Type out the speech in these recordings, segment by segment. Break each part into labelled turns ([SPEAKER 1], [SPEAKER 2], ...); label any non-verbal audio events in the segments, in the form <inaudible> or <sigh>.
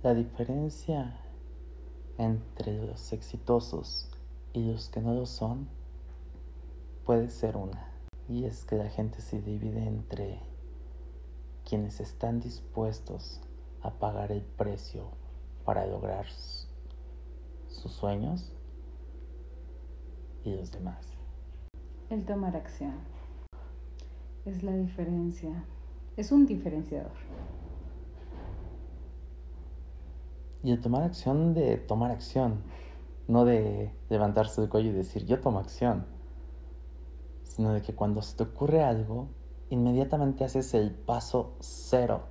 [SPEAKER 1] La diferencia entre los exitosos y los que no lo son puede ser una. Y es que la gente se divide entre quienes están dispuestos a pagar el precio para lograr sus sueños y los demás.
[SPEAKER 2] El tomar acción es la diferencia, es un diferenciador.
[SPEAKER 1] Y el tomar acción de tomar acción, no de levantarse del cuello y decir yo tomo acción, sino de que cuando se te ocurre algo, inmediatamente haces el paso cero,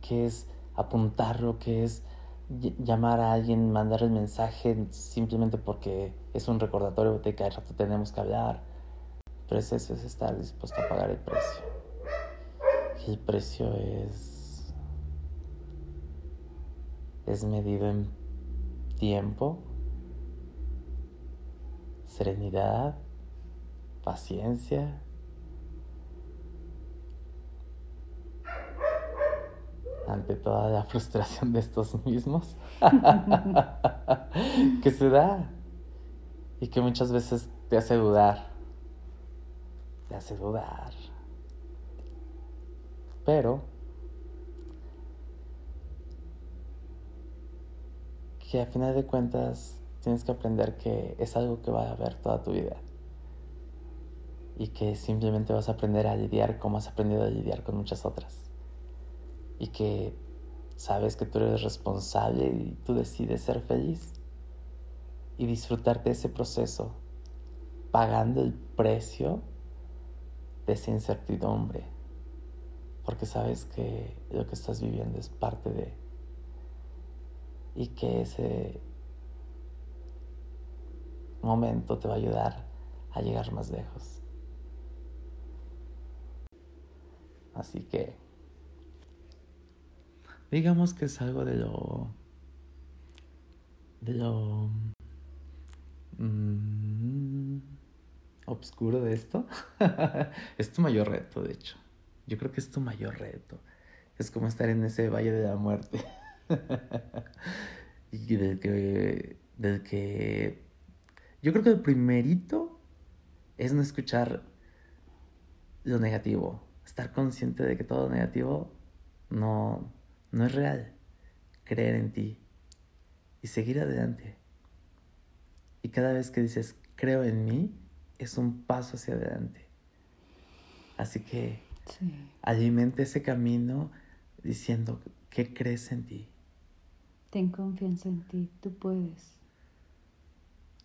[SPEAKER 1] que es apuntarlo, que es llamar a alguien, mandar el mensaje simplemente porque es un recordatorio de que al rato tenemos que hablar. Pero es eso, es estar dispuesto a pagar el precio. Y el precio es. Es medido en tiempo, serenidad, paciencia, ante toda la <laughs> frustración de estos mismos <laughs> que se da y que muchas veces te hace dudar, te hace dudar. Pero que a final de cuentas tienes que aprender que es algo que va a haber toda tu vida. Y que simplemente vas a aprender a lidiar como has aprendido a lidiar con muchas otras. Y que sabes que tú eres responsable y tú decides ser feliz. Y disfrutarte de ese proceso pagando el precio de esa incertidumbre. Porque sabes que lo que estás viviendo es parte de y que ese momento te va a ayudar a llegar más lejos. Así que digamos que es algo de lo de lo mm, obscuro de esto. <laughs> Es tu mayor reto de hecho. Yo creo que es tu mayor reto. Es como estar en ese valle de la muerte <laughs> y del que yo creo que el primerito es no escuchar lo negativo estar consciente de que todo lo negativo no no es real. Creer en ti y seguir adelante. Y cada vez que dices, creo en mí, es un paso hacia adelante. Así que alimente ese camino diciendo que crees en ti.
[SPEAKER 2] Ten confianza en ti, tú puedes.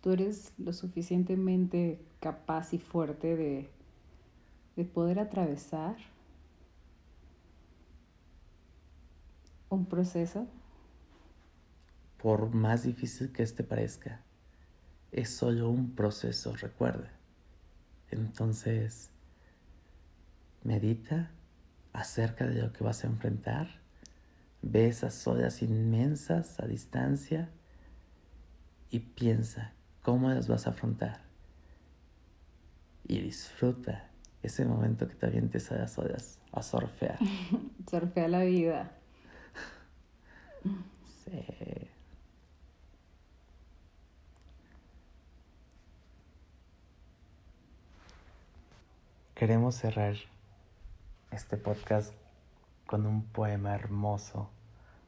[SPEAKER 2] Tú eres lo suficientemente capaz y fuerte de, de poder atravesar un proceso?
[SPEAKER 1] Por más difícil que este parezca, es solo un proceso, recuerda. Entonces, medita acerca de lo que vas a enfrentar, ve esas olas inmensas a distancia y piensa cómo las vas a afrontar. Y disfruta ese momento que te avientes a las olas a surfear. <laughs>
[SPEAKER 2] Surfea la vida.
[SPEAKER 1] Sí. Queremos cerrar este podcast con un poema hermoso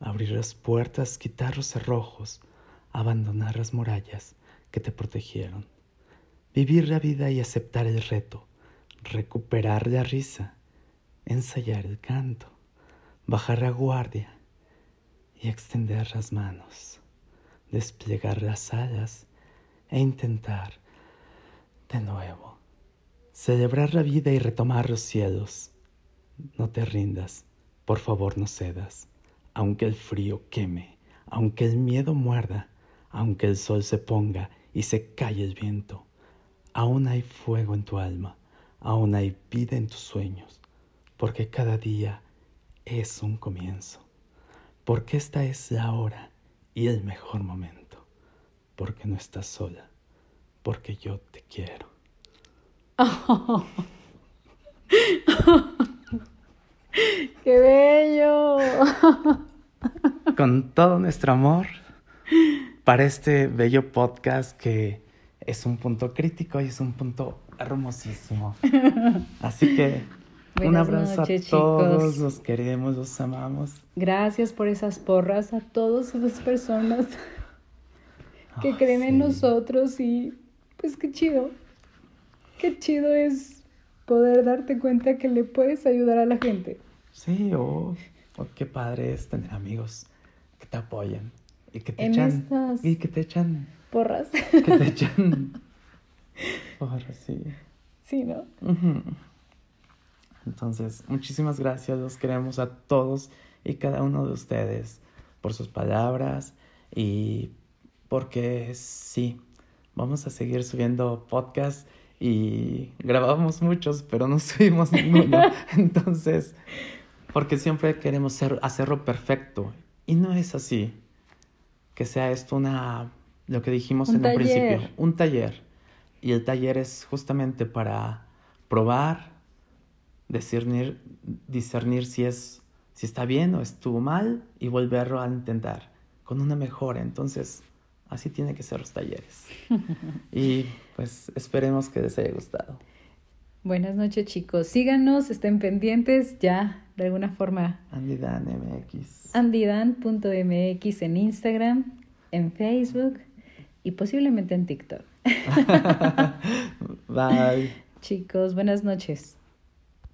[SPEAKER 1] abrir las puertas, quitar los cerrojos, abandonar las murallas que te protegieron, vivir la vida y aceptar el reto, recuperar la risa, ensayar el canto, bajar la guardia y extender las manos, desplegar las alas e intentar de nuevo. Celebrar la vida y retomar los cielos. No te rindas, por favor no cedas, aunque el frío queme, aunque el miedo muerda, aunque el sol se ponga y se calle el viento. Aún hay fuego en tu alma, aún hay vida en tus sueños, porque cada día es un comienzo, porque esta es la hora y el mejor momento, porque no estás sola, porque yo te quiero. <laughs> <laughs>
[SPEAKER 2] ¡Qué bello!
[SPEAKER 1] Con todo nuestro amor para este bello podcast que es un punto crítico y es un punto hermosísimo. Así que <laughs> un abrazo a todos, los queremos, los amamos.
[SPEAKER 2] Gracias por esas porras a todas esas personas <laughs> que creen en nosotros y pues qué chido. Qué chido es poder darte cuenta que le puedes ayudar a la gente.
[SPEAKER 1] Sí, o qué padre es tener amigos que te apoyen y que te echan y que te echan
[SPEAKER 2] porras.
[SPEAKER 1] Que te echan <laughs> porras, sí.
[SPEAKER 2] Sí, ¿no?
[SPEAKER 1] Entonces, muchísimas gracias, los queremos a todos y cada uno de ustedes por sus palabras y porque sí, vamos a seguir subiendo podcasts y grabamos muchos, pero no <laughs> subimos ninguno. <laughs> Entonces, porque siempre queremos ser, hacerlo perfecto y no es así. Que sea esto una, lo que dijimos en el principio, un taller. Y el taller es justamente para probar, discernir, discernir si es si está bien o estuvo mal y volverlo a intentar con una mejora. Entonces, así tiene que ser los talleres. <laughs> y pues esperemos que les haya gustado.
[SPEAKER 2] Buenas noches chicos, síganos, estén pendientes ya de alguna forma.
[SPEAKER 1] Andidan MX.
[SPEAKER 2] Andidan.mx en Instagram, en Facebook y posiblemente en TikTok. <laughs>
[SPEAKER 1] Bye.
[SPEAKER 2] Chicos, buenas noches.